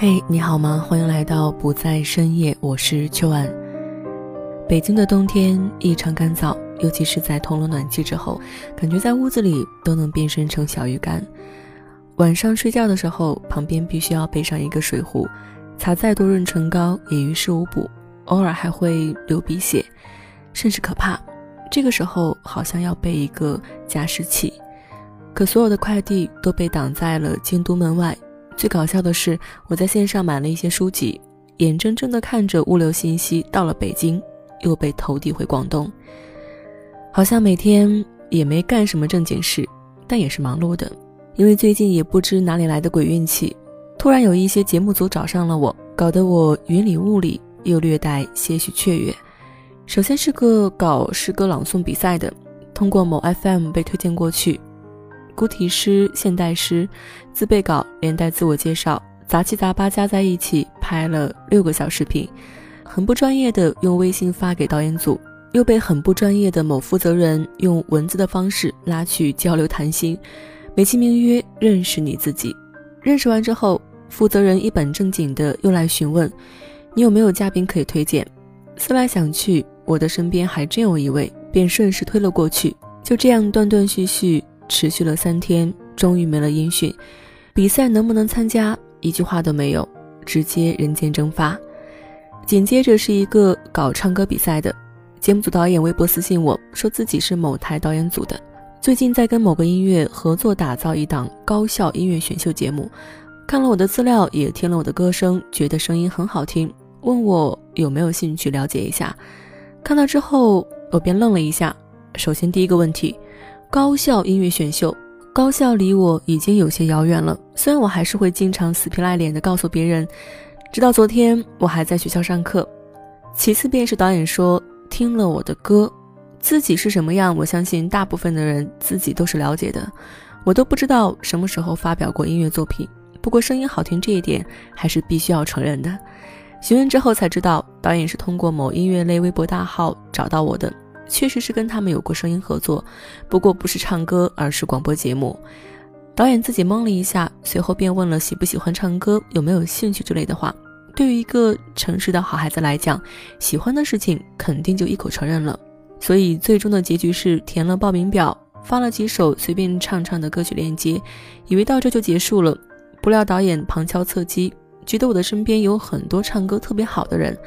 嘿，你好吗？欢迎来到不在深夜，我是秋安。北京的冬天异常干燥，尤其是在通了暖气之后，感觉在屋子里都能变身成小鱼干。晚上睡觉的时候，旁边必须要备上一个水壶，擦再多润唇膏也于事无补，偶尔还会流鼻血，甚是可怕。这个时候好像要备一个加湿器，可所有的快递都被挡在了京都门外。最搞笑的是，我在线上买了一些书籍，眼睁睁地看着物流信息到了北京，又被投递回广东。好像每天也没干什么正经事，但也是忙碌的。因为最近也不知哪里来的鬼运气，突然有一些节目组找上了我，搞得我云里雾里，又略带些许雀跃。首先是个搞诗歌朗诵比赛的，通过某 FM 被推荐过去。古体诗、现代诗、自备稿，连带自我介绍，杂七杂八加在一起拍了六个小视频，很不专业的用微信发给导演组，又被很不专业的某负责人用文字的方式拉去交流谈心，美其名曰认识你自己。认识完之后，负责人一本正经的又来询问，你有没有嘉宾可以推荐？思来想去，我的身边还真有一位，便顺势推了过去。就这样断断续续。持续了三天，终于没了音讯。比赛能不能参加？一句话都没有，直接人间蒸发。紧接着是一个搞唱歌比赛的节目组导演微博私信我说自己是某台导演组的，最近在跟某个音乐合作打造一档高校音乐选秀节目，看了我的资料，也听了我的歌声，觉得声音很好听，问我有没有兴趣了解一下。看到之后，我便愣了一下。首先第一个问题。高校音乐选秀，高校离我已经有些遥远了。虽然我还是会经常死皮赖脸的告诉别人，直到昨天我还在学校上课。其次便是导演说听了我的歌，自己是什么样，我相信大部分的人自己都是了解的。我都不知道什么时候发表过音乐作品，不过声音好听这一点还是必须要承认的。询问之后才知道，导演是通过某音乐类微博大号找到我的。确实是跟他们有过声音合作，不过不是唱歌，而是广播节目。导演自己懵了一下，随后便问了喜不喜欢唱歌，有没有兴趣之类的话。对于一个诚实的好孩子来讲，喜欢的事情肯定就一口承认了。所以最终的结局是填了报名表，发了几首随便唱唱的歌曲链接，以为到这就结束了。不料导演旁敲侧击，觉得我的身边有很多唱歌特别好的人。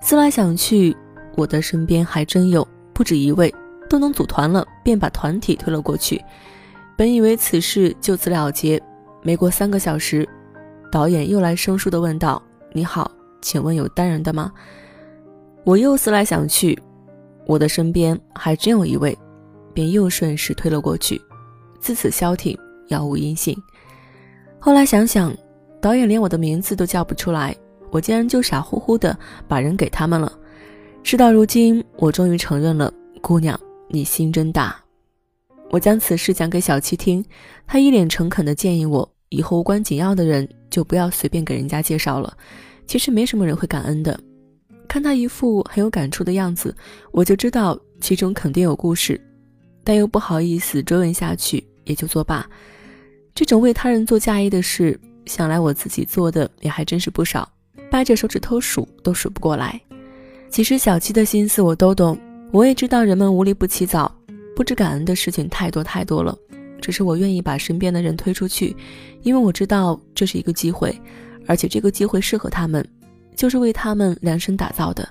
思来想去，我的身边还真有。不止一位都能组团了，便把团体推了过去。本以为此事就此了结，没过三个小时，导演又来生疏的问道：“你好，请问有单人的吗？”我又思来想去，我的身边还真有一位，便又顺势推了过去。自此消停，杳无音信。后来想想，导演连我的名字都叫不出来，我竟然就傻乎乎的把人给他们了。事到如今，我终于承认了，姑娘，你心真大。我将此事讲给小七听，他一脸诚恳地建议我，以后无关紧要的人就不要随便给人家介绍了。其实没什么人会感恩的。看他一副很有感触的样子，我就知道其中肯定有故事，但又不好意思追问下去，也就作罢。这种为他人做嫁衣的事，想来我自己做的也还真是不少，掰着手指头数都数不过来。其实小七的心思我都懂，我也知道人们无利不起早，不知感恩的事情太多太多了。只是我愿意把身边的人推出去，因为我知道这是一个机会，而且这个机会适合他们，就是为他们量身打造的。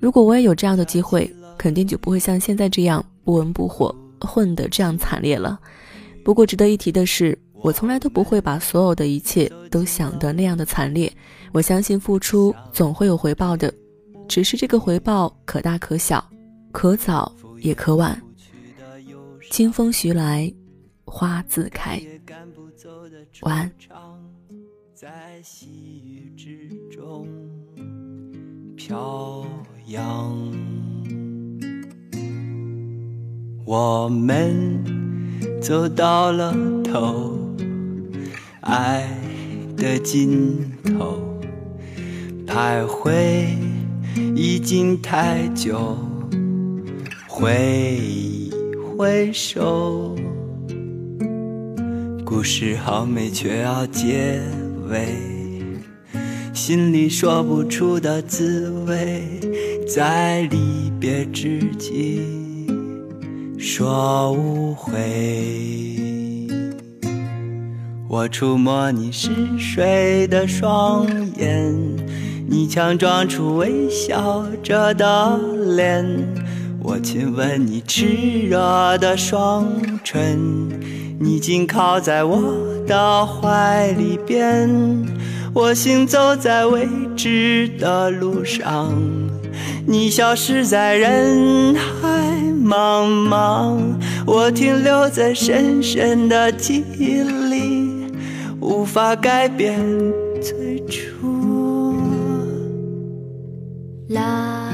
如果我也有这样的机会，肯定就不会像现在这样不温不火，混得这样惨烈了。不过值得一提的是，我从来都不会把所有的一切都想得那样的惨烈。我相信付出总会有回报的。只是这个回报可大可小，可早也可晚。清风徐来，花自开。晚安。飘扬。我们走到了头，爱的尽头，徘徊已经太久，挥一挥手。故事好美，却要结尾，心里说不出的滋味，在离别之际说无悔。我触摸你嗜睡的双眼，你强装出微笑着的脸，我亲吻你炽热的双唇。你紧靠在我的怀里边，我行走在未知的路上，你消失在人海茫茫，我停留在深深的记忆里，无法改变最初。啦。